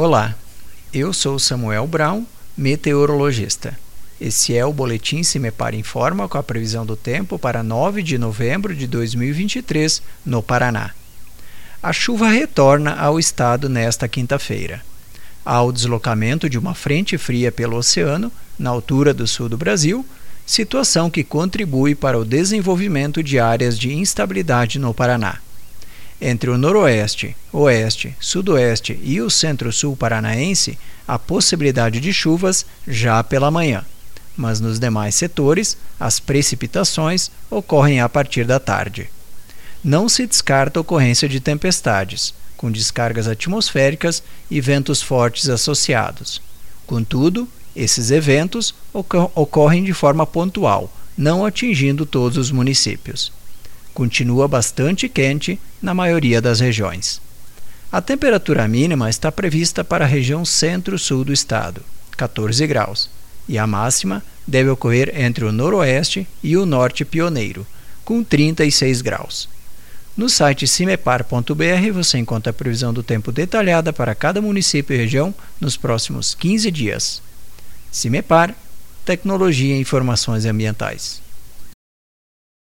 Olá, eu sou Samuel Brown, meteorologista. Esse é o Boletim Se Me Para Informa com a previsão do tempo para 9 de novembro de 2023 no Paraná. A chuva retorna ao estado nesta quinta-feira. Há o deslocamento de uma frente fria pelo oceano, na altura do sul do Brasil, situação que contribui para o desenvolvimento de áreas de instabilidade no Paraná. Entre o noroeste, oeste, sudoeste e o centro-sul paranaense, há possibilidade de chuvas já pela manhã, mas nos demais setores, as precipitações ocorrem a partir da tarde. Não se descarta a ocorrência de tempestades, com descargas atmosféricas e ventos fortes associados. Contudo, esses eventos ocorrem de forma pontual, não atingindo todos os municípios continua bastante quente na maioria das regiões. A temperatura mínima está prevista para a região centro-sul do estado, 14 graus, e a máxima deve ocorrer entre o noroeste e o norte pioneiro, com 36 graus. No site cimepar.br você encontra a previsão do tempo detalhada para cada município e região nos próximos 15 dias. Cimepar Tecnologia e Informações Ambientais.